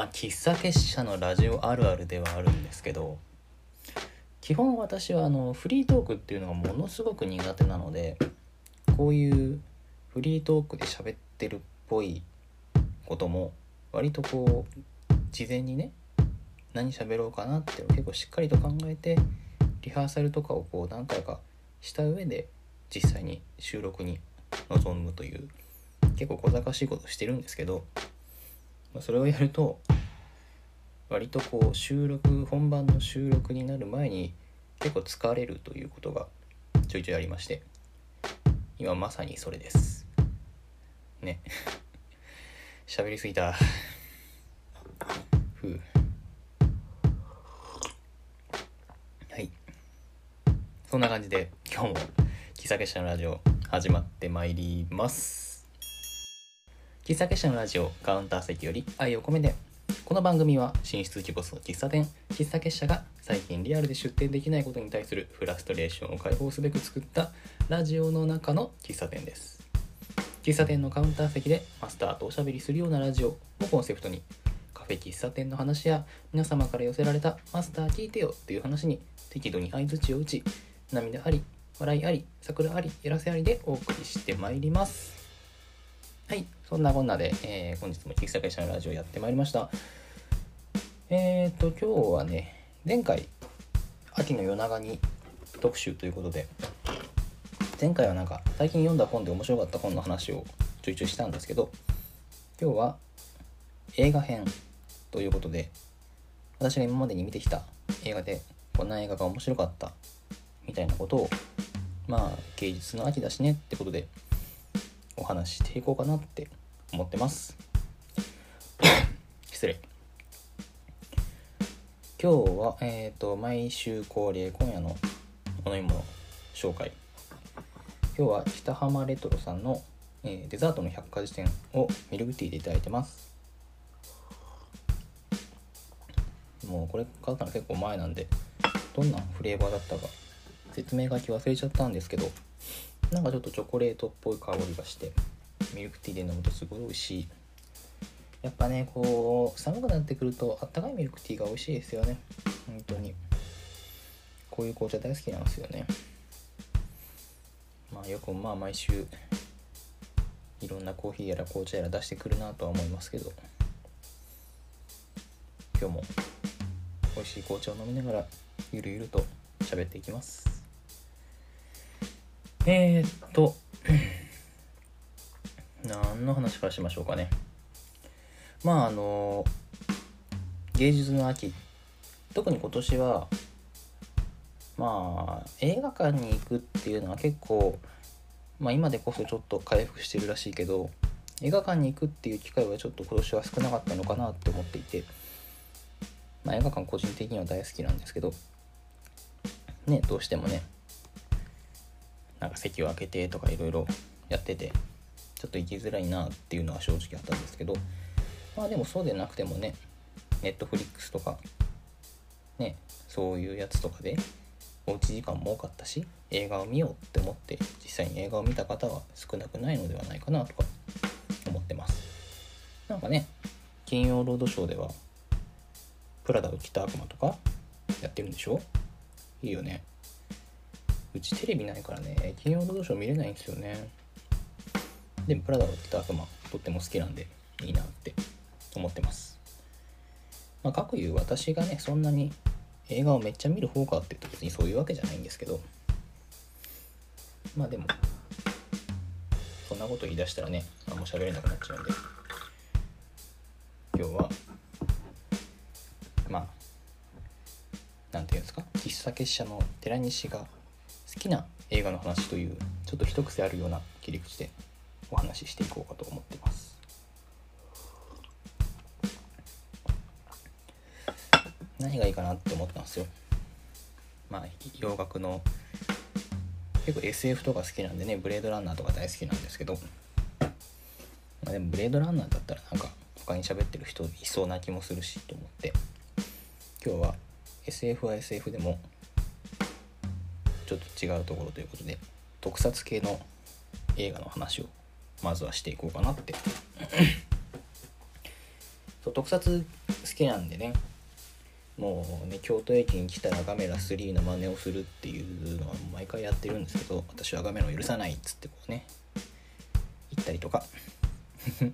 まあ喫茶結社のラジオあるあるではあるんですけど基本私はあのフリートークっていうのがものすごく苦手なのでこういうフリートークで喋ってるっぽいことも割とこう事前にね何喋ろうかなって結構しっかりと考えてリハーサルとかをこう何回かした上で実際に収録に臨むという結構小賢しいことしてるんですけど、まあ、それをやると割とこう収録本番の収録になる前に結構疲れるということがちょいちょいありまして今まさにそれです。ね。喋りすぎた。ふう。はい。そんな感じで今日も喫茶結社のラジオ始まってまいります。喫茶結社のラジオカウンター席より愛を込めて。この番組は進出鬼ボスの喫茶店喫茶結社が最近リアルで出店できないことに対するフラストレーションを解放すべく作ったラジオの中の喫茶店です。喫茶店のカウンター席でマスターとおしゃべりするようなラジオをコンセプトにカフェ喫茶店の話や皆様から寄せられたマスター聞いてよという話に適度に相づちを打ち涙あり笑いあり桜ありやらせありでお送りしてまいります。はい。そんなこんなで、えー本日も喫茶会社のラジオやってまいりました。えーと今日はね前回秋の夜長に特集ということで前回はなんか最近読んだ本で面白かった本の話をちょいちょいしたんですけど今日は映画編ということで私が今までに見てきた映画でこんな映画が面白かったみたいなことをまあ芸術の秋だしねってことでお話ししていこうかなって思ってます。失礼。今日はえっ、と毎週恒例今夜のお飲み物紹介。今日は北浜レトロさんの、えーデザートの百科事典をミルクティーでいただいてます。もうこれ買ったの結構前なんでどんなフレーバーだったか説明書き忘れちゃったんですけどなんかちょっとチョコレートっぽい香りがしてミルクティーで飲むとすごい美味しい。やっぱねこう寒くなってくるとあったかいミルクティーが美味しいですよね。本当に。こういう紅茶大好きなんですよね。まあよくまあ毎週いろんなコーヒーやら紅茶やら出してくるなとは思いますけど。今日も美味しい紅茶を飲みながらゆるゆると喋っていきます。えー、っと何の話からしましょうかね。まああの芸術の秋。特に今年はまあ映画館に行くっていうのは結構まあ今でこそちょっと回復してるらしいけど映画館に行くっていう機会はちょっと今年は少なかったのかなって思っていてまあ映画館個人的には大好きなんですけどねどうしてもねなんか席を空けてとかいろいろやっててちょっと行きづらいなっていうのは正直あったんですけどまあでもそうでなくてもねネットフリックスとかねそういうやつとかでおうち時間も多かったし映画を見ようって思って実際に映画を見た方は少なくないのではないかなとか思ってます。なんかね金曜ロードショーではプラダを着た悪魔とかやってるんでしょ？いいよね。うちテレビないからね金曜ロードショー見れないんですよね。でもプラダを着た悪魔とっても好きなんでいいなって思ってます。まあかくいう私がねそんなに映画をめっちゃ見る方かっていうと別にそういうわけじゃないんですけど。まあでもそんなこと言い出したらねあんま喋れなくなっちゃうんで。今日はまあなんていうんですか？喫茶結社の寺西が好きな映画の話というちょっと一癖あるような切り口でお話ししていこうかと思ってます。何がいいかなって思ったんですよ。まあ洋楽の結構 SF とか好きなんでねブレードランナーとか大好きなんですけど、まあ、でもブレードランナーだったらなんか他に喋ってる人いそうな気もするしと思って。今日は SF は SF でもちょっと違うところということで特撮系の映画の話をまずはしていこうかなって。そう特撮好きなんでねもうね京都駅に来たらガメラ3の真似をするっていうのは毎回やってるんですけど私はガメラを許さないっつってこうね言ったりとか。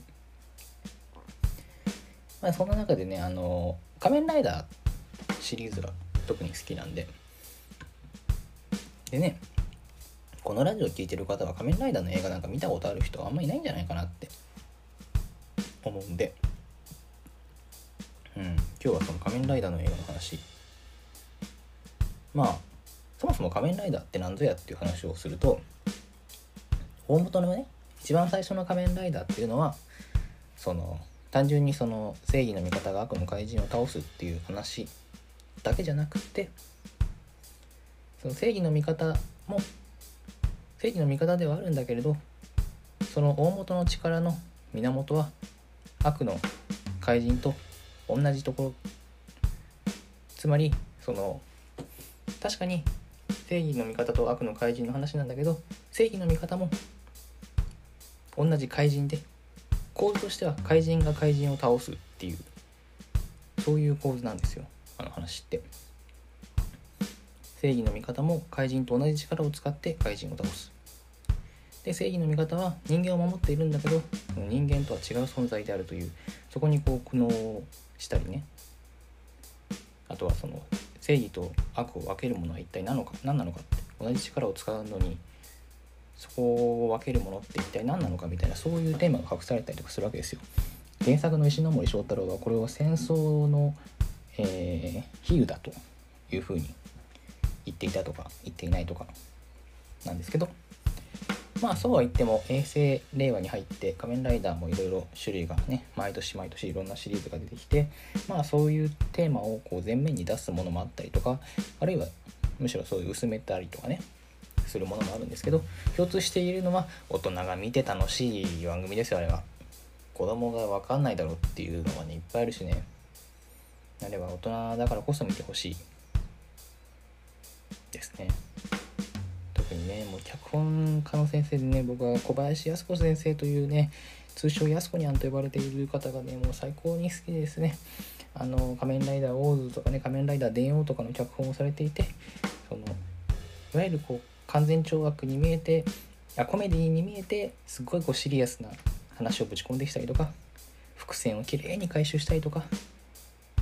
まあそんな中でねあの仮面ライダーシリーズが特に好きなんででねこのラジオ聴いてる方は仮面ライダーの映画なんか見たことある人はあんまりいないんじゃないかなって。思うんで。うん。今日はその仮面ライダーの映画の話。まあそもそも仮面ライダーって何ぞやっていう話をすると大元のね一番最初の仮面ライダーっていうのはその単純にその正義の味方が悪の怪人を倒すっていう話だけじゃなくてその正義の味方も正義の味方ではあるんだけれどその大元の力の源は悪の怪人と同じところ。つまりその確かに正義の味方と悪の怪人の話なんだけど正義の味方も同じ怪人で構図としては怪人が怪人を倒すっていうそういう構図なんですよあの話って。正義の味方も怪人と同じ力を使って怪人を倒すで正義の味方は人間を守っているんだけど人間とは違う存在であるというそこにこう苦悩をしたりねあとはその正義と悪を分けるものは一体何のか何なのかって同じ力を使うのにそこを分けるものって一体何なのかみたいなそういうテーマが隠されたりとかするわけですよ。原作の石森章太郎はこれを戦争の、えー、比喩だというふうに言っていたとか言っていないとかなんですけどまあそうは言っても平成令和に入って仮面ライダーもいろいろ種類がね毎年毎年いろんなシリーズが出てきてまあそういうテーマをこう前面に出すものもあったりとかあるいはむしろそういう薄めたりとかねするものもあるんですけど共通しているのは大人が見て楽しい番組ですよあれは。子供が分かんないだろうっていうのはねいっぱいあるしね。あれは大人だからこそ見てほしい。ですね。特にねもう脚本家の先生でね僕は小林靖子先生というね通称靖子にゃんと呼ばれている方がねもう最高に好きですね。あの仮面ライダーオーズとかね仮面ライダー電王とかの脚本をされていてそのいわゆるこう完全懲悪に見えてあコメディに見えてすっごいこうシリアスな話をぶち込んできたりとか伏線をきれいに回収したりとか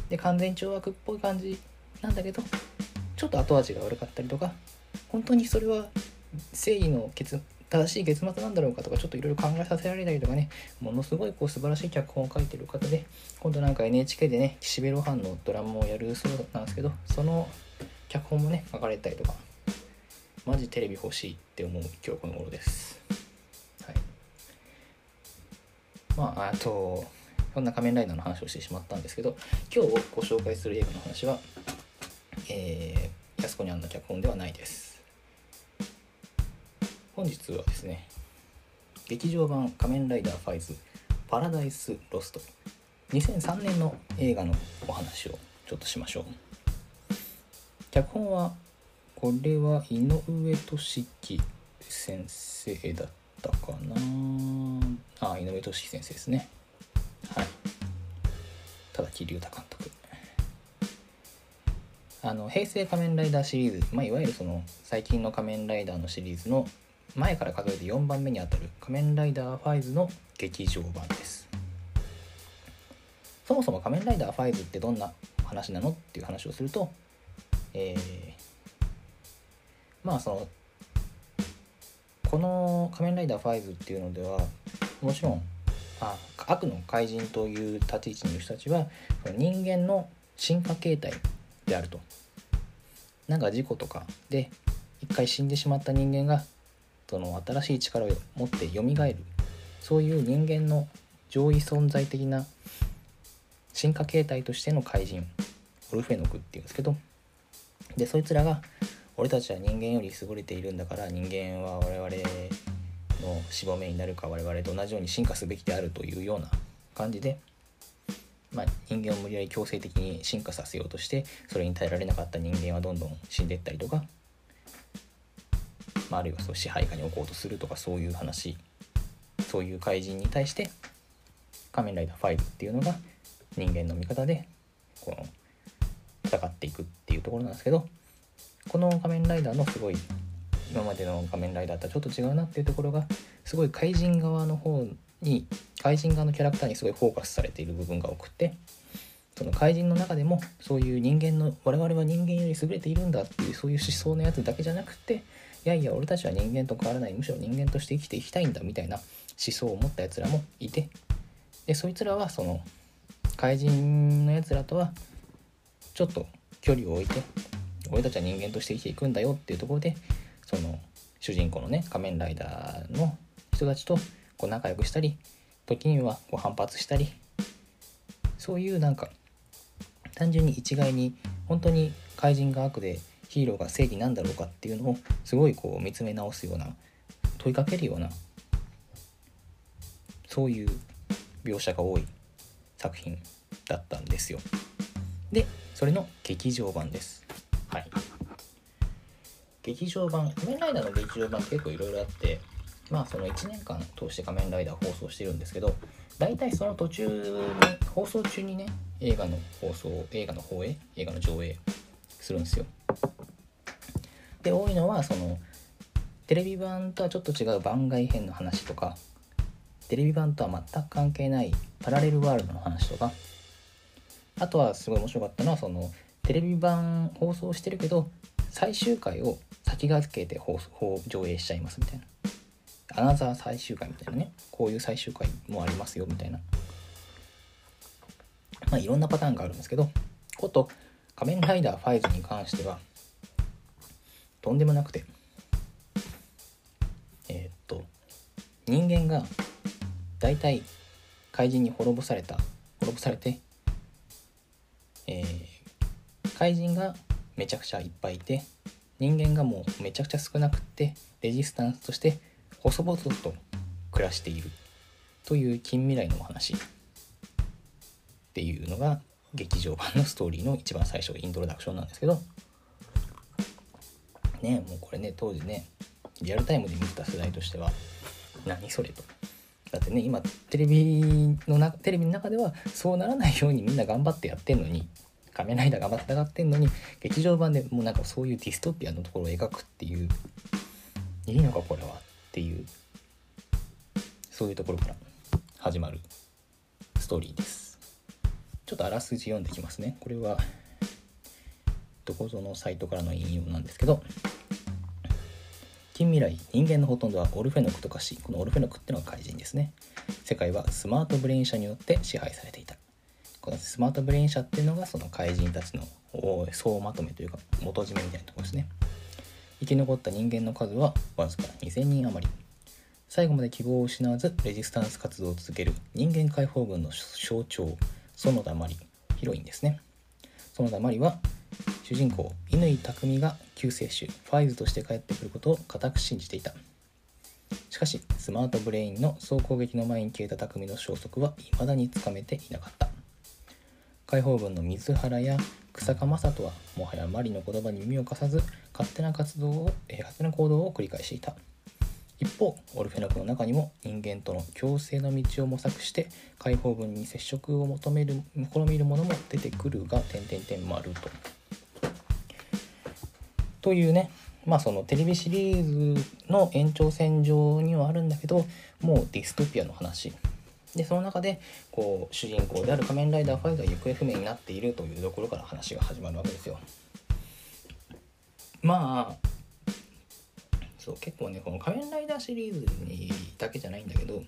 で完全懲悪っぽい感じなんだけどちょっと後味が悪かったりとか本当にそれは正義の結正しい結末なんだろうかとかちょっといろいろ考えさせられたりとかねものすごいこう素晴らしい脚本を書いてる方で今度なんか NHK でね岸辺露伴のドラマをやるそうなんですけどその脚本もね書かれたりとかマジテレビ欲しいって思う今日この頃です。はい。まああとそんな仮面ライダーの話をしてしまったんですけど今日ご紹介する映画の話はえー、安子にゃんの脚本ではないです。本日はですね劇場版「仮面ライダーファイズパラダイスロスト」2003年の映画のお話をちょっとしましょう。脚本はこれは井上俊樹先生だったかな。あ井上俊樹先生ですね。はい。田﨑竜太監督。あの平成仮面ライダーシリーズ、まあ、いわゆるその最近の仮面ライダーのシリーズの前から数えて4番目にあたる仮面ライダーファイズの劇場版です。そもそも仮面ライダーファイズってどんな話なのっていう話をすると、えー、まあそのこの仮面ライダーファイズっていうのではもちろんあ悪の怪人という立ち位置にいる人たちは人間の進化形態であると。なんか事故とかで一回死んでしまった人間がその新しい力を持って蘇る。そういう人間の上位存在的な進化形態としての怪人オルフェノクっていうんですけど。でそいつらが俺たちは人間より優れているんだから人間は我々のしぼめになるか我々と同じように進化すべきであるというような感じでまあ、人間を無理やり強制的に進化させようとしてそれに耐えられなかった人間はどんどん死んでったりとか、まあ、あるいはそう支配下に置こうとするとかそういう話。そういう怪人に対して仮面ライダー5っていうのが人間の味方でこの戦っていくっていうところなんですけどこの仮面ライダーのすごい今までの仮面ライダーとはちょっと違うなっていうところがすごい怪人側の方に怪人側のキャラクターにすごいフォーカスされている部分が多くてその怪人の中でもそういう人間の我々は人間より優れているんだっていうそういう思想のやつだけじゃなくていやいや俺たちは人間と変わらない。むしろ人間として生きていきたいんだみたいな思想を持ったやつらもいてでそいつらはその怪人のやつらとはちょっと距離を置いて俺たちは人間として生きていくんだよっていうところでその主人公のね仮面ライダーの人たちとこう仲良くしたり時にはこう反発したりそういうなんか単純に一概に本当に怪人が悪でヒーローが正義なんだろうかっていうのをすごいこう見つめ直すような問いかけるようなそういう描写が多い作品だったんですよ。でそれの劇場版です。はい。劇場版仮面ライダーの劇場版結構いろいろあってまあその1年間通して仮面ライダー放送してるんですけど大体その途中に放送中にね映画の放送映画の放映映画の上映するんですよ。で多いのはそのテレビ版とはちょっと違う番外編の話とかテレビ版とは全く関係ないパラレルワールドの話とかあとはすごい面白かったのはそのテレビ版放送してるけど最終回を先駆けて放送上映しちゃいますみたいな。アナザー最終回みたいなねこういう最終回もありますよみたいな。まあいろんなパターンがあるんですけどこと仮面ライダーファイズに関してはとんでもなくてえーっと人間が大体怪人に滅ぼされた滅ぼされてえー怪人がめちゃくちゃいっぱいいて人間がもうめちゃくちゃ少なくってレジスタンスとして細々と暮らしているという近未来のお話っていうのが劇場版のストーリーの一番最初イントロダクションなんですけどねもうこれね当時ねリアルタイムで見てた世代としては何それと。だってね今テレビのなテレビの中ではそうならないようにみんな頑張ってやってんのに仮面ライダー頑張って戦ってんのに劇場版でもうなんかそういうディストピアのところを描くっていう。いいのかこれは。っていうそういうところから始まるストーリーです。ちょっとあらすじ読んできますね。これはどこぞのサイトからの引用なんですけど近未来人間のほとんどはオルフェノクと化しこのオルフェノクってのが怪人ですね。世界はスマートブレイン社によって支配されていた。このスマートブレイン社っていうのがその怪人たちの総まとめというか元締めみたいなところですね。生き残った人間の数はわずか2000人余り。最後まで希望を失わずレジスタンス活動を続ける人間解放軍の象徴園田真理ヒロインですね。園田真理は主人公乾匠が救世主ファイズとして帰ってくることを固く信じていたしかしスマートブレインの総攻撃の前に消えた匠の消息は未だにつかめていなかった解放軍の水原や草加正人はもはやマリの言葉に耳を貸さず勝手な活動を、えー勝手な行動を繰り返していた一方オルフェノクの中にも人間との共生の道を模索して解放軍に接触を求める試みる者も出てくるが点々点丸と。というねまあそのテレビシリーズの延長線上にはあるんだけどもうディストピアの話でその中でこう主人公である仮面ライダー5が行方不明になっているというところから話が始まるわけですよ。まあそう結構ねこの仮面ライダーシリーズにだけじゃないんだけど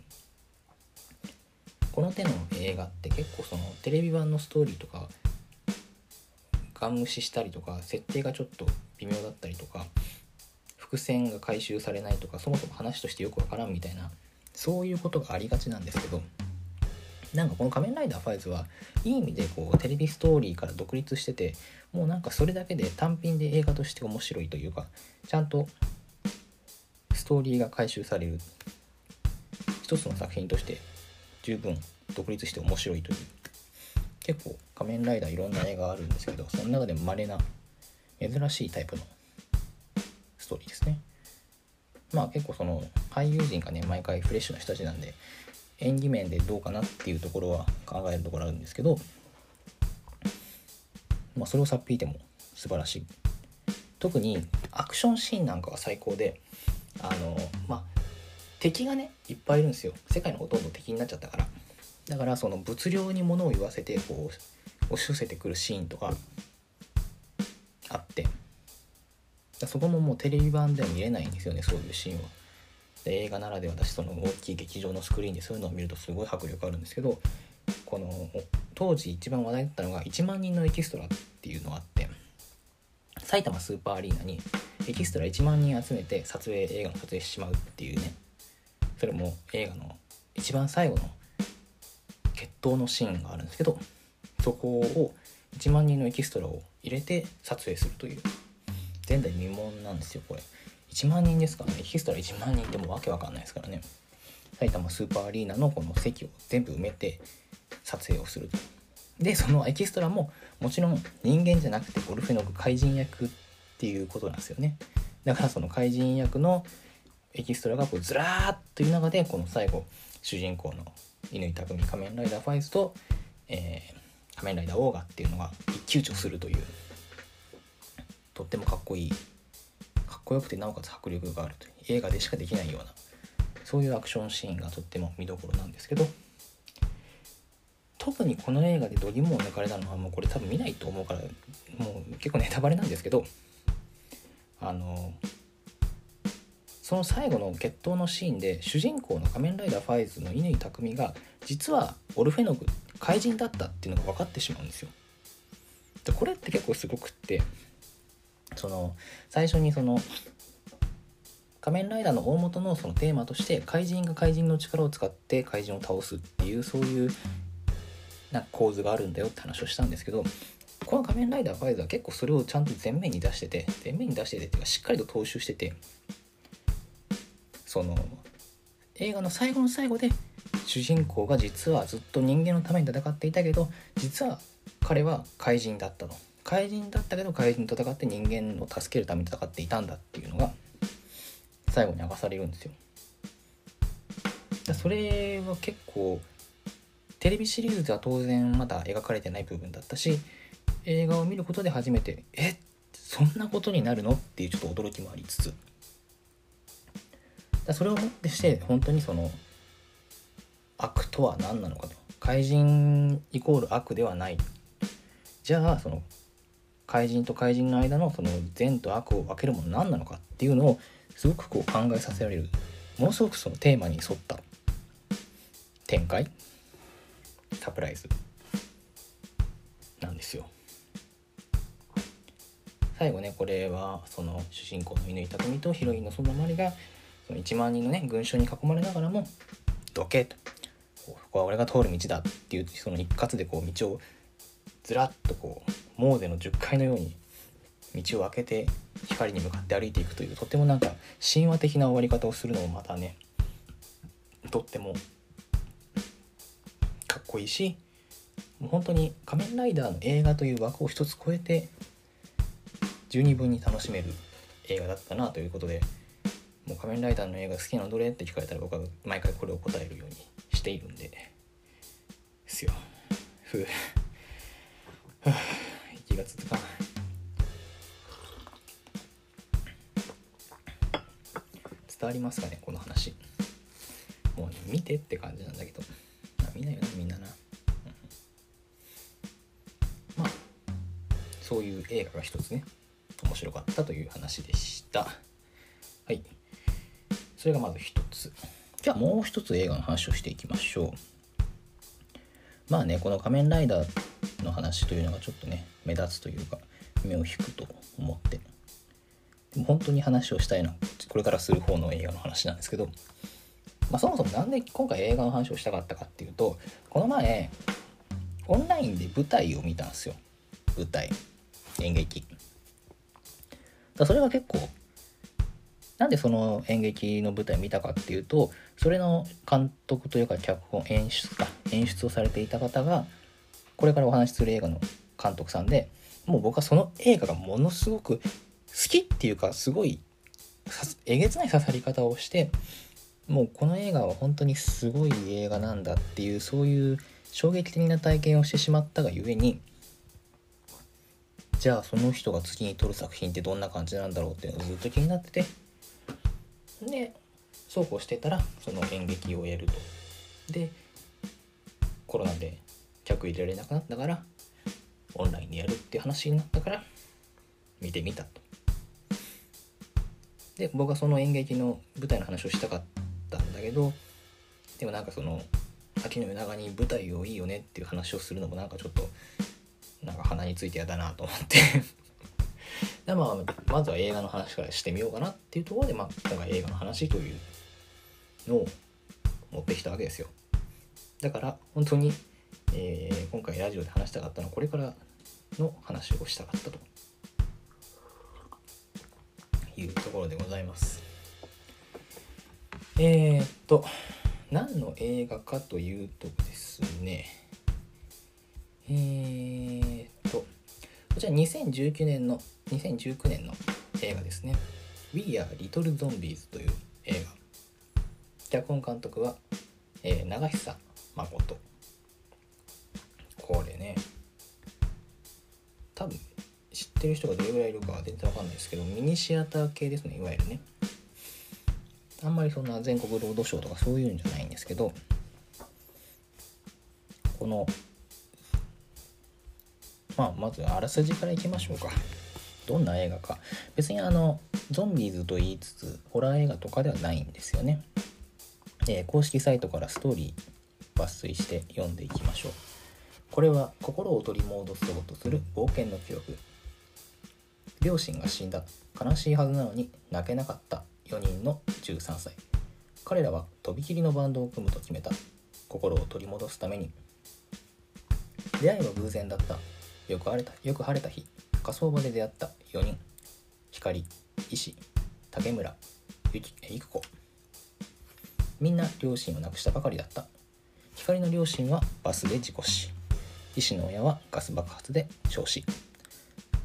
この手の映画って結構そのテレビ版のストーリーとかガン無視したりとか設定がちょっと微妙だったりとか伏線が回収されないとかそもそも話としてよくわからんみたいなそういうことがありがちなんですけどなんかこの「仮面ライダーファイズはいい意味でこうテレビストーリーから独立しててもうなんかそれだけで単品で映画として面白いというかちゃんとストーリーが回収される一つの作品として十分独立して面白いという結構仮面ライダーいろんな映画あるんですけどその中でも稀な珍しいタイプのストーリーですね。まあ結構その俳優陣がね毎回フレッシュな人たちなんで演技面でどうかなっていうところは考えるところあるんですけどまあ、それをさっぴいても素晴らしい。特にアクションシーンなんかが最高であのまあ敵がねいっぱいいるんですよ。世界のほとんど敵になっちゃったから。だからその物量に物を言わせてこう押し寄せてくるシーンとかあって。そこももうテレビ版では見れないんですよねそういうシーンは。で映画ならではだしその大きい劇場のスクリーンでそういうのを見るとすごい迫力あるんですけどこの当時一番話題だったのが1万人のエキストラっていうのがあって埼玉スーパーアリーナにエキストラ1万人集めて撮影映画の撮影しちまうっていうねそれも映画の一番最後の決闘のシーンがあるんですけどそこを1万人のエキストラを入れて撮影するという前代未聞なんですよこれ。1万人ですからね。エキストラ1万人ってもうわけわかんないですからね。埼玉スーパーアリーナのこの席を全部埋めて撮影をすると。でそのエキストラももちろん人間じゃなくてオルフェノク怪人役っていうことなんですよね。だからその怪人役のエキストラがこうずらーっという中でこの最後主人公の乾匠仮面ライダーファイズと、えー、仮面ライダーオーガっていうのが一騎打ちをするというとってもかっこいい。かっこよくてなおかつ迫力があるという。映画でしかできないような。そういうアクションシーンがとっても見どころなんですけど。特にこの映画で度肝を抜かれたのはもうこれ多分見ないと思うからもう結構ネタバレなんですけど。あのその最後の決闘のシーンで主人公の仮面ライダーファイズの乾匠が実はオルフェノグ怪人だったっていうのが分かってしまうんですよ。でこれって結構すごくって。その最初にその仮面ライダーの大元のそのテーマとして怪人が怪人の力を使って怪人を倒すっていうそういうな構図があるんだよって話をしたんですけどこの仮面ライダーファイズは結構それをちゃんと前面に出してて前面に出しててっていうかしっかりと踏襲しててその映画の最後の最後で主人公が実はずっと人間のために戦っていたけど実は彼は怪人だったの。怪人だったけど怪人と戦って人間を助けるために戦っていたんだっていうのが最後に明かされるんですよ。それは結構テレビシリーズでは当然まだ描かれてない部分だったし映画を見ることで初めてえそんなことになるの？っていうちょっと驚きもありつつ。だそれをもってして本当にその悪とは何なのかと。怪人イコール悪ではない。じゃあその怪人と怪人の間のその善と悪を分けるもの何なのかっていうのをすごくこう考えさせられるものすごくそのテーマに沿った展開？サプライズ。なんですよ。最後ねこれはその主人公の乾匠とヒロインの園まりがその1万人のね群衆に囲まれながらも「どけ!」と「ここは俺が通る道だ」っていうその一括でこう道をずらっとこうモーゼの10階のように道を開けて光に向かって歩いていくというとてもなんか神話的な終わり方をするのもまたねとってもかっこいいしもう本当に「仮面ライダー」の映画という枠を一つ超えて十二分に楽しめる映画だったなということでもう仮面ライダーの映画好きなのどれって聞かれたら僕は毎回これを答えるようにしているんでですよ。ふう。が続かない伝わりますかねこの話。もう、ね、見てって感じなんだけど。見ないよねみんなな、まあそういう映画が一つね面白かったという話でした。はい。それがまず一つ。じゃあもう一つ映画の話をしていきましょう。まあねこの仮面ライダーの話というのがちょっとね目立つというか目を引くと思って。でも本当に話をしたいのはこれからする方の映画の話なんですけどまあ、そもそも何で今回映画の話をしたかったかっていうとこの前オンラインで舞台を見たんですよ。舞台演劇。だそれが結構なんでその演劇の舞台見たかっていうとそれの監督というか脚本演出か演出をされていた方がこれからお話しする映画の監督さんでもう僕はその映画がものすごく好きっていうかすごいえげつない刺さり方をしてもうこの映画は本当にすごい映画なんだっていうそういう衝撃的な体験をしてしまったがゆえにじゃあその人が次に撮る作品ってどんな感じなんだろうっていうのがずっと気になっててでそうこうしてたらその演劇をやると。でコロナで客入れられなくなったからオンラインでやるっていう話になったから見てみたと。で僕はその演劇の舞台の話をしたかったんだけどでもなんかその秋の夜長に舞台をいいよねっていう話をするのもなんかちょっとなんか鼻についてやだなと思って。で、まあ、まずは映画の話からしてみようかなっていうところで、まあ、今回映画の話というのを持ってきたわけですよ。だから本当に、えー、今回ラジオで話したかったのはこれからの話をしたかったと。いうところでございます。えー、っと何の映画かというとですね。えー、っとこちら2019年の2019年の映画ですね「We Are Little Zombies」という映画。脚本監督は、えー、長久誠これね。多分知ってる人がどれぐらいいるかは全然わかんないですけどミニシアター系ですねいわゆるね。あんまりそんな全国ロードショーとかそういうんじゃないんですけどこのまあまずあらすじからいきましょうか。どんな映画か。別にあのゾンビーズと言いつつホラー映画とかではないんですよね、えー、公式サイトからストーリー抜粋して読んでいきましょう。これは心を取り戻そうとする冒険の記録両親が死んだ悲しいはずなのに泣けなかった4人の13歳。彼らはとびきりのバンドを組むと決めた。心を取り戻すために。出会いは偶然だった。よく晴れたよく晴れた日。火葬場で出会った4人。光石竹村ゆきゆく子。みんな両親を亡くしたばかりだった。光の両親はバスで事故死。医師の親はガス爆発で焼死。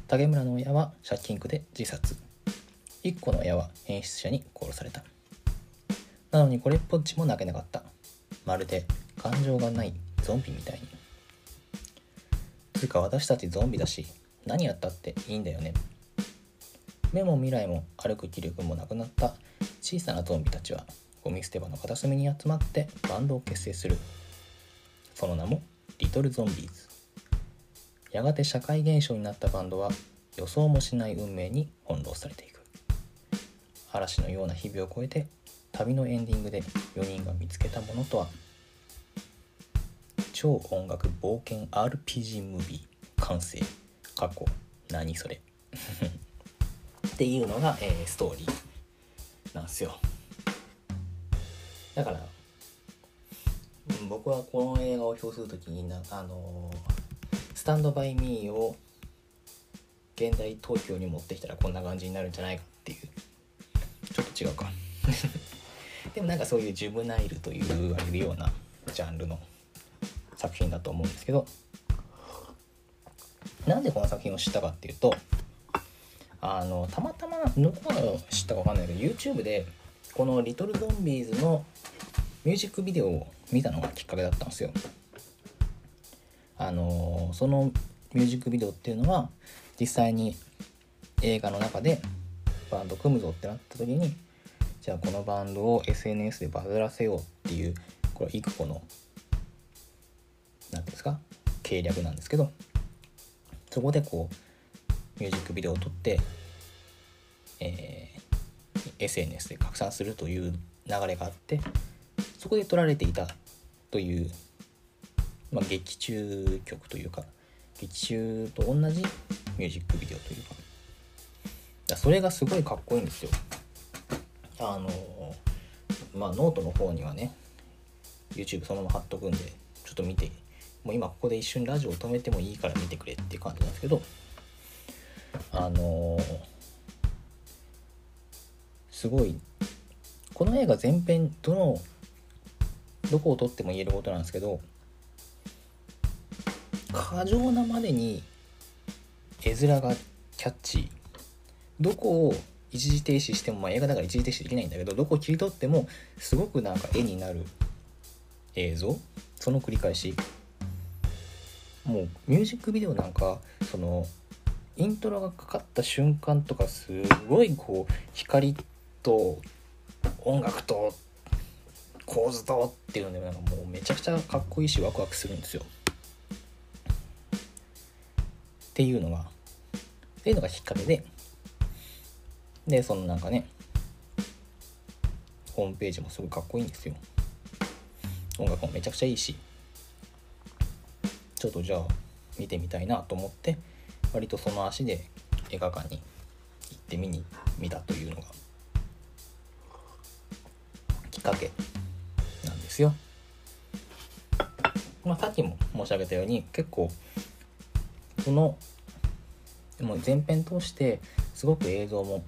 竹村の親は借金苦で自殺。一個の親は変質者に殺された。なのにこれっぽっちも泣けなかった。まるで感情がないゾンビみたいに。つうか私たちゾンビだし何やったっていいんだよね。目も未来も歩く気力もなくなった。小さなゾンビたちはゴミ捨て場の片隅に集まってバンドを結成する。その名もリトルゾンビーズやがて社会現象になったバンドは予想もしない運命に翻弄されていく。嵐のような日々を超えて旅のエンディングで4人が見つけたものとは超音楽冒険 RPG ムービー完成。過去何それ。っていうのが、えー、ストーリーなんですよ。だから僕はこの映画を評する時になあの、スタンドバイミーを現代東京に持ってきたらこんな感じになるんじゃないかっていう。ちょっと違うか。でもなんかそういうジュブナイルという言われるようなジャンルの作品だと思うんですけど。なんでこの作品を知ったかっていうとあのたまたまどこから知ったか分かんないけど YouTube でこの「リトル・ゾンビーズ」のミュージックビデオを見たのがきっかけだったんですよ。あのそのミュージックビデオっていうのは実際に映画の中でバンド組むぞってなった時にじゃあこのバンドを SNS でバズらせようっていうこれは幾個の何て言うんですか計略なんですけどそこでこうミュージックビデオを撮って、えー、SNS で拡散するという流れがあってそこで撮られていたという、まあ、劇中曲というか劇中と同じミュージックビデオというか。それがすごいかっこいいんですよ。あのまあノートの方にはね YouTube そのまま貼っとくんでちょっと見てもう今ここで一瞬ラジオを止めてもいいから見てくれっていう感じなんですけどあのすごいこの映画全編どのどこを撮っても言えることなんですけど過剰なまでに絵面がキャッチーどこを一時停止しても、まあ、映画だから一時停止できないんだけどどこを切り取ってもすごくなんか絵になる映像その繰り返し。もうミュージックビデオなんかそのイントロがかかった瞬間とかすごいこう光と音楽と構図とっていうのでなんかもうめちゃくちゃかっこいいしワクワクするんですよ。っていうのがっていうのがきっかけででそのなんかねホームページもすごいかっこいいんですよ。音楽もめちゃくちゃいいしちょっとじゃあ見てみたいなと思って割とその足で映画館に行って見に見たというのがきっかけですよ。まあ、さっきも申し上げたように結構このも前編通してすごく映像も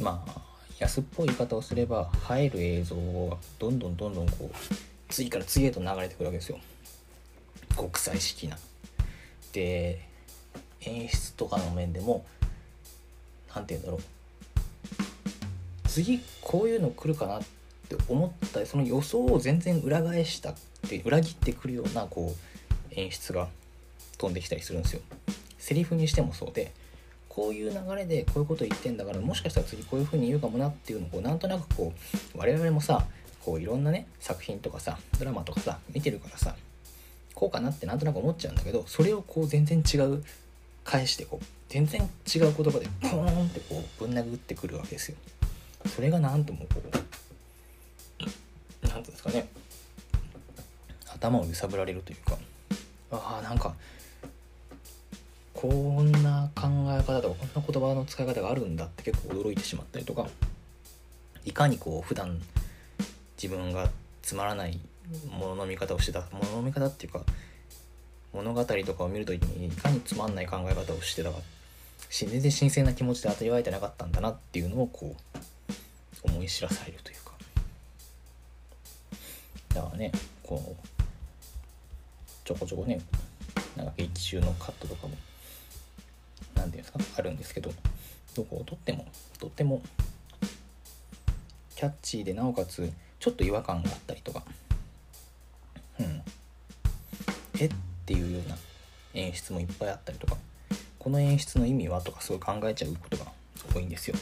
まあ安っぽい言い方をすれば映える映像がどんどんどんどんこう次から次へと流れてくるわけですよ国際式な。で演出とかの面でも何て言うんだろう次こういうの来るかなってって思ったその予想を全然裏返したって裏切ってくるようなこう演出が飛んできたりするんですよ。セリフにしてもそうでこういう流れでこういうこと言ってんだからもしかしたら次こういう風に言うかもなっていうのをこうなんとなくこう我々もさこういろんなね作品とかさドラマとかさ見てるからさこうかなってなんとなく思っちゃうんだけどそれをこう全然違う返してこう全然違う言葉でポーンってこうぶん殴ってくるわけですよ。それがなんともこう何ていうんですかね。頭を揺さぶられるというか。ああなんかこんな考え方とかこんな言葉の使い方があるんだって結構驚いてしまったりとかいかにこう普段自分がつまらないものの見方をしてたものの見方っていうか物語とかを見るときにいかにつまんない考え方をしてたか全然新鮮な気持ちで当たり前てなかったんだなっていうのをこう思い知らされるというか。だからねこうちょこちょこねなんか劇中のカットとかも何て言うんですかあるんですけどどこを撮ってもとってもキャッチーでなおかつちょっと違和感があったりとかうん。えっていうような演出もいっぱいあったりとかこの演出の意味はとかすごい考えちゃうことが多いんですよ。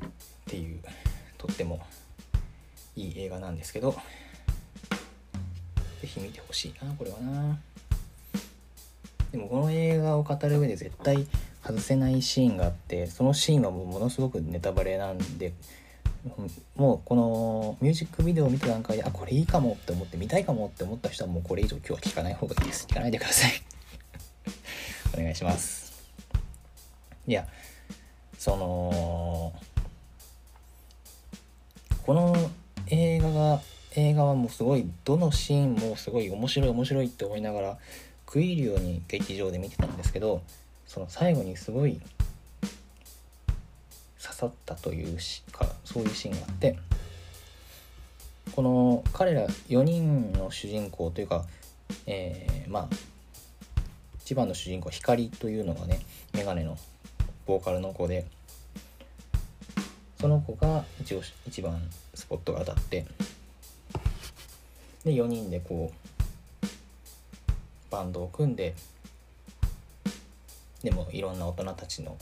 っていうとってもいい映画なんですけど是非見てほしいなこれはな。でもこの映画を語る上で絶対外せないシーンがあってそのシーンはもうものすごくネタバレなんでもうこのミュージックビデオを見た段階であこれいいかもって思って見たいかもって思った人はもうこれ以上今日は聞かない方がいいです。聞かないでください。お願いします。いやそのこの映画が映画はもうすごいどのシーンもすごい面白い面白いって思いながら食い入るように劇場で見てたんですけどその最後にすごい刺さったというしかそういうシーンがあってこの彼ら4人の主人公というか、えー、まあ一番の主人公光というのがねメガネのボーカルの子でその子が一応一番スポットが当たって。で4人でこうバンドを組んででもいろんな大人たちの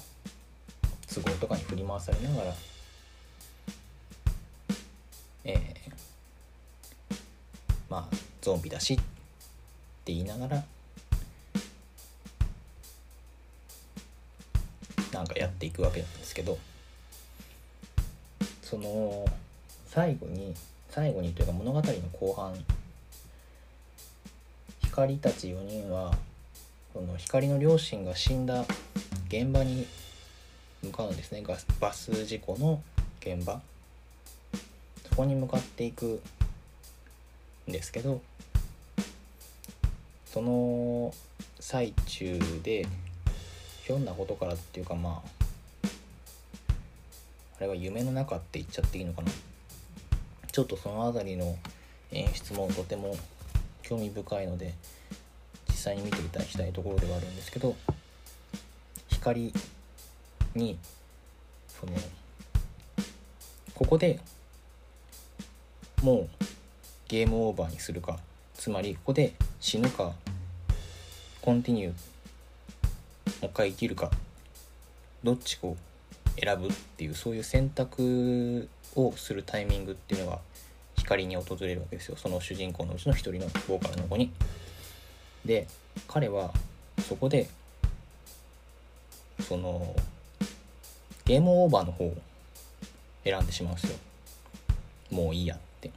都合とかに振り回されながらえー、まあゾンビだしって言いながらなんかやっていくわけなんですけどその最後に最後にというか物語の後半。光たち4人はこの光の両親が死んだ現場に向かうんですね。バス事故の現場。そこに向かっていくんですけどその最中でひょんなことからっていうかまああれは夢の中って言っちゃっていいのかな。ちょっとその辺りの演出もとても興味深いので実際に見ていただきたいところではあるんですけど光にそのここでもうゲームオーバーにするかつまりここで死ぬかコンティニューもう一回生きるかどっちを選ぶっていうそういう選択をするタイミングっていうのが光に訪れるわけですよ。その主人公のうちの一人のボーカルの子に。で彼はそこでそのゲームオーバーの方を選んでしまうんですよ。もういいやって。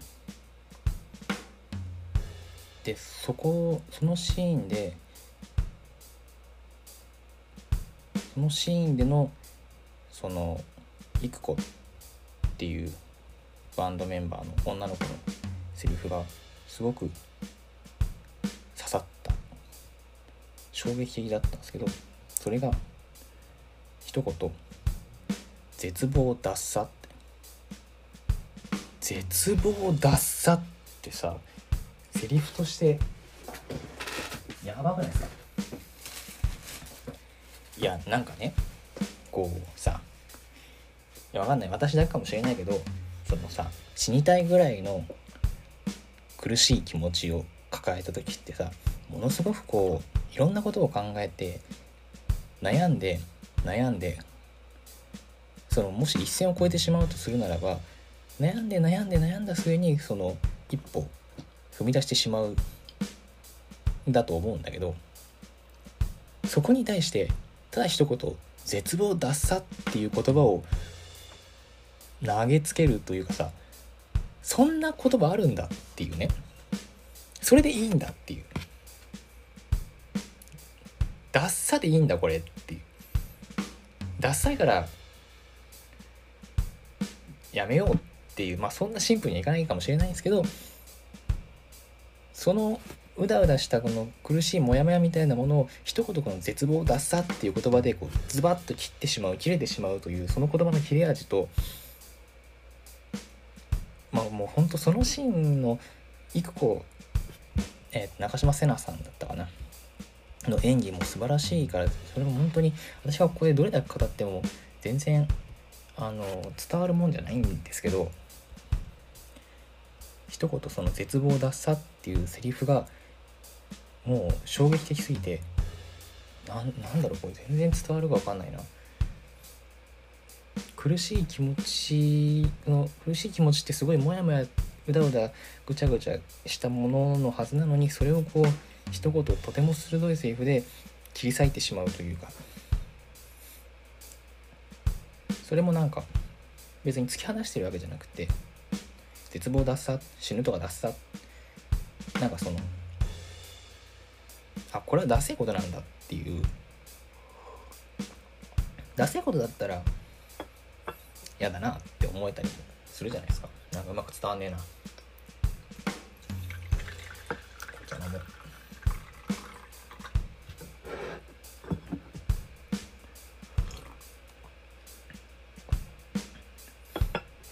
でそこそのシーンでそのシーンでのその育子っていうバンドメンバーの女の子のセリフがすごく刺さった衝撃的だったんですけどそれが一言「絶望脱サ」って。絶望脱サってさセリフとしてやばくないですか？いやなんかねこうさやわかんない。私だけかもしれないけどそのさ死にたいぐらいの苦しい気持ちを抱えた時ってさものすごくこういろんなことを考えて悩んで悩んでそのもし一線を越えてしまうとするならば悩んで悩んで悩んだ末にその一歩踏み出してしまうんだと思うんだけどそこに対してただ一言「絶望脱さ」っていう言葉を投げつけるというかさそんな言葉あるんだっていうね。それでいいんだっていう。ダッサでいいんだこれっていう。ダッサいからやめようっていうまあそんなシンプルにはいかないかもしれないんですけどそのうだうだしたこの苦しいモヤモヤみたいなものを一言この絶望ダッサっていう言葉でこうズバッと切ってしまう切れてしまうというその言葉の切れ味ともうほんとそのシーンの育子、えー、中島瀬奈さんだったかな。の演技も素晴らしいからそれも本当に私がここでどれだけ語っても全然あの伝わるもんじゃないんですけど一言その絶望脱さっていうセリフがもう衝撃的すぎてななんだろうこれ全然伝わるか分かんないな。苦しい気持ちの苦しい気持ちってすごいモヤモヤうだうだぐちゃぐちゃしたもののはずなのにそれをこう一言とても鋭いセリフで切り裂いてしまうというか。それもなんか別に突き放してるわけじゃなくて絶望脱さ死ぬとか脱さなんかそのあこれはダセいことなんだっていう。ダセいことだったら嫌だなって思えたりするじゃないですか。なんかうまく伝わんねえな。じゃあ飲も。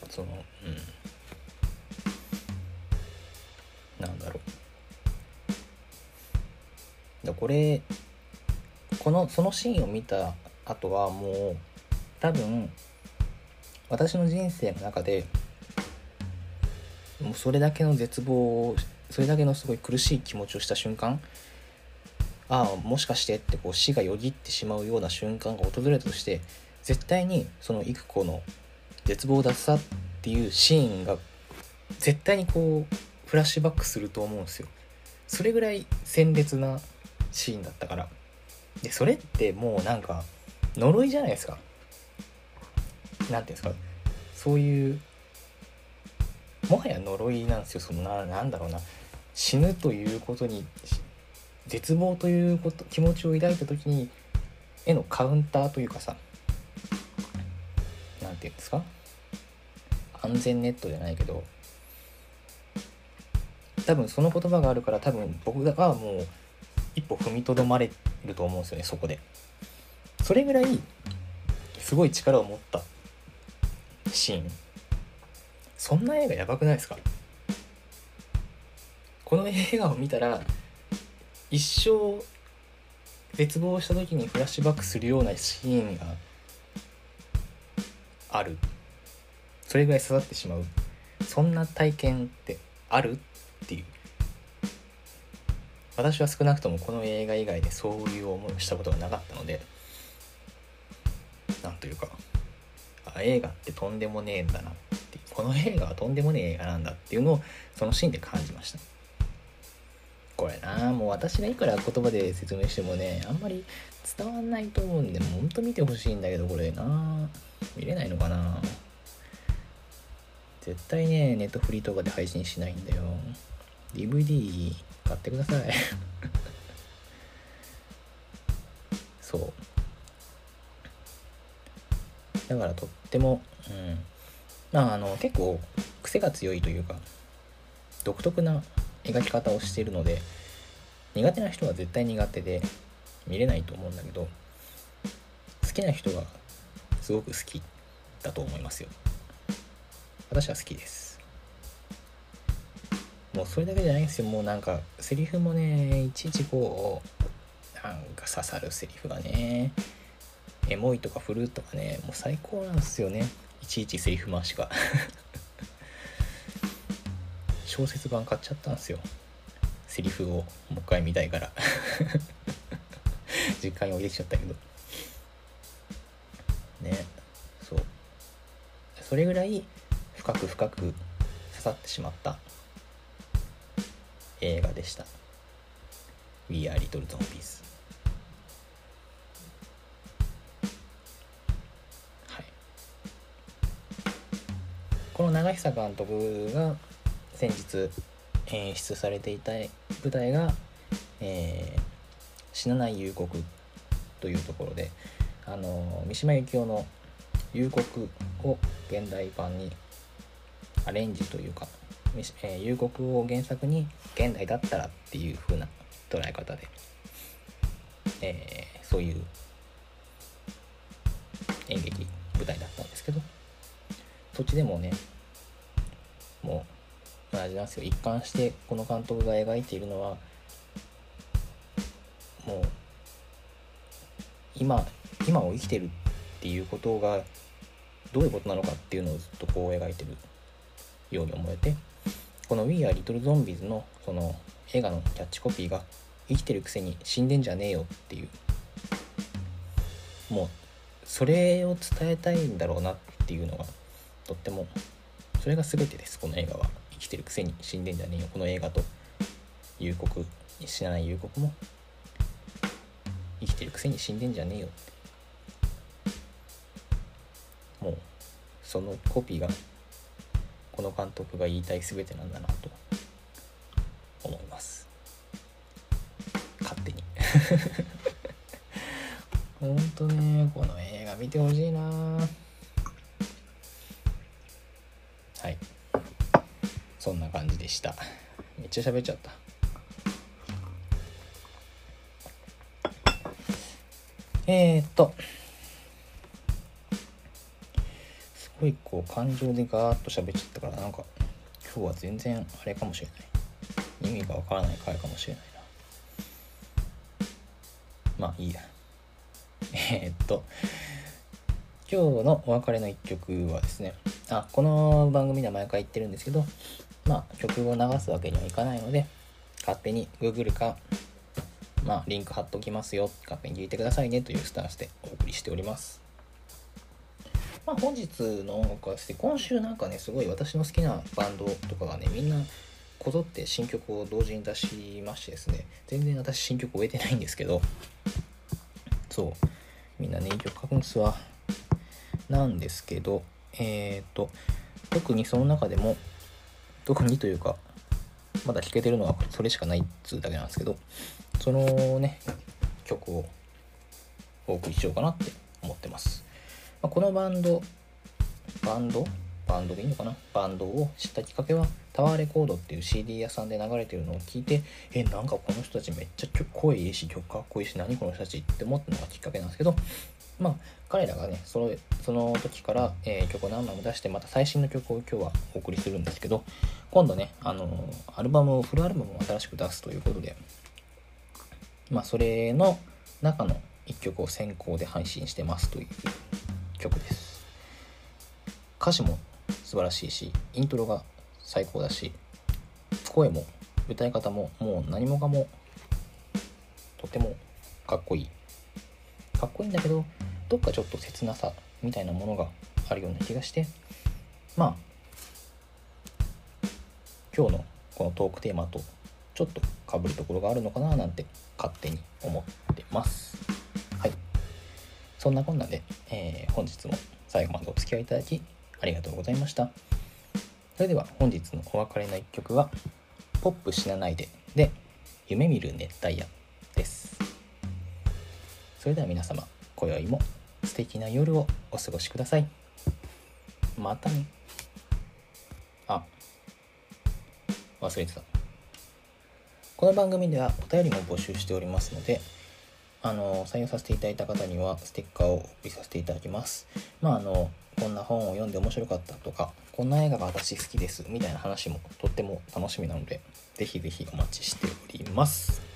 そのうん。なんだろう。だこれこのそのシーンを見た後はもう多分私の人生の中でもうそれだけの絶望をそれだけのすごい苦しい気持ちをした瞬間ああもしかしてってこう死がよぎってしまうような瞬間が訪れたとして絶対にその育子の絶望脱さっていうシーンが絶対にこうフラッシュバックすると思うんですよ。それぐらい鮮烈なシーンだったから。でそれってもうなんか呪いじゃないですか。何ていうんですかそういうもはや呪いなんですよ。そのななんだろうな。死ぬということに絶望ということ気持ちを抱いた時にへのカウンターというかさ何て言うんですか安全ネットじゃないけど多分その言葉があるから多分僕はもう一歩踏みとどまれると思うんですよねそこで。それぐらいすごい力を持った。シーン。そんな映画やばくないですか？この映画を見たら一生絶望した時にフラッシュバックするようなシーンがある。それぐらい刺さってしまう。そんな体験ってある？っていう。私は少なくともこの映画以外でそういう思いをしたことがなかったのでなんというか。あ映画ってとんでもねえんだなってこの映画はとんでもねえ映画なんだっていうのをそのシーンで感じました。これなもう私がいくら言葉で説明してもねあんまり伝わんないと思うんでほんと見てほしいんだけどこれな。見れないのかな。絶対ねネットフリーとかで配信しないんだよ。DVD 買ってください。そう。だからとってもうん。まああの結構癖が強いというか独特な描き方をしているので苦手な人は絶対苦手で見れないと思うんだけど好きな人がすごく好きだと思いますよ。私は好きです。もうそれだけじゃないんですよ。もうなんかセリフもねいちいちこうなんか刺さるセリフがねエモいとか古とかねもう最高なんですよね。いちいちセリフ回しが。小説版買っちゃったんですよ。セリフを。もう一回見たいから。実家に置いてきちゃったけど。ね。そう。それぐらい深く深く刺さってしまった。映画でした「We Are Little Zombies」この長久監督が先日演出されていた舞台が「えー、死なない夕刻」というところであの三島由紀夫の「夕刻」を現代版にアレンジというか、えー、夕刻を原作に現代だったらっていう風な捉え方で、えー、そういう演劇舞台だったんですけど。そっちでもねもう同じなんですよ。一貫してこの監督が描いているのはもう今今を生きてるっていうことがどういうことなのかっていうのをずっとこう描いてるように思えてこの「We Are Little Zombies の」その映画のキャッチコピーが「生きてるくせに死んでんじゃねえよ」っていう。もうそれを伝えたいんだろうなっていうのがとってもそれが全てですこの映画は。生きてるくせに死んでんじゃねえよこの映画と。夕刻死なない夕刻も。生きてるくせに死んでんじゃねえよ。ってもうそのコピーがこの監督が言いたい全てなんだなと。思います。勝手に。ほんとねこの映画見てほしいなな感じでした。めっちゃ喋っちゃった。えー、っと。すごいこう感情でガーッと喋っちゃったからなんか今日は全然あれかもしれない。意味がわからない回かもしれないな。まあいいや。えー、っと。今日のお別れの一曲はですね。あこの番組では毎回言ってるんですけどまあ曲を流すわけにはいかないので勝手に Google かまあリンク貼っときますよ勝手に聞いてくださいねというスタンスでお送りしております。まあ、本日の音楽はですね今週なんかねすごい私の好きなバンドとかがねみんなこぞって新曲を同時に出しましてですね全然私新曲終えてないんですけどそうみんなねいい曲書くんですわ。なんですけどえっ、ー、と特にその中でも特にというかまだ聴けてるのはそれしかないっつうだけなんですけどそのね曲をお送りしようかなって思ってます。まあ、このバンドバンド？バンドでいいのかな？バンドを知ったきっかけはタワーレコードっていう CD 屋さんで流れてるのを聞いてえなんかこの人たちめっちゃ声いいし曲かっこいいし何この人たちって思ったのがきっかけなんですけどまあ彼らがねそのその時から、えー、曲を何枚も出してまた最新の曲を今日はお送りするんですけど今度ねあのアルバムをフルアルバムを新しく出すということでまあそれの中の1曲を先行で配信してますという曲です。歌詞も素晴らしいしイントロが最高だし声も歌い方ももう何もかもとてもかっこいい。かっこいいんだけどどっかちょっと切なさみたいなものがあるような気がしてまあ今日のこのトークテーマとちょっとかぶるところがあるのかななんて勝手に思ってます。はい。そんなこんなで、えー本日も最後までお付き合いいただきありがとうございました。それでは本日のお別れの一曲は「ポップ死なないで」で「夢見る熱帯夜」です。それでは皆様今宵も素敵な夜をお過ごしください。またね。あ忘れてた。この番組ではお便りも募集しておりますのであの採用させていただいた方にはステッカーをお送りさせていただきます。まああのこんな本を読んで面白かったとかこんな映画が私好きですみたいな話もとっても楽しみなのでぜひぜひお待ちしております。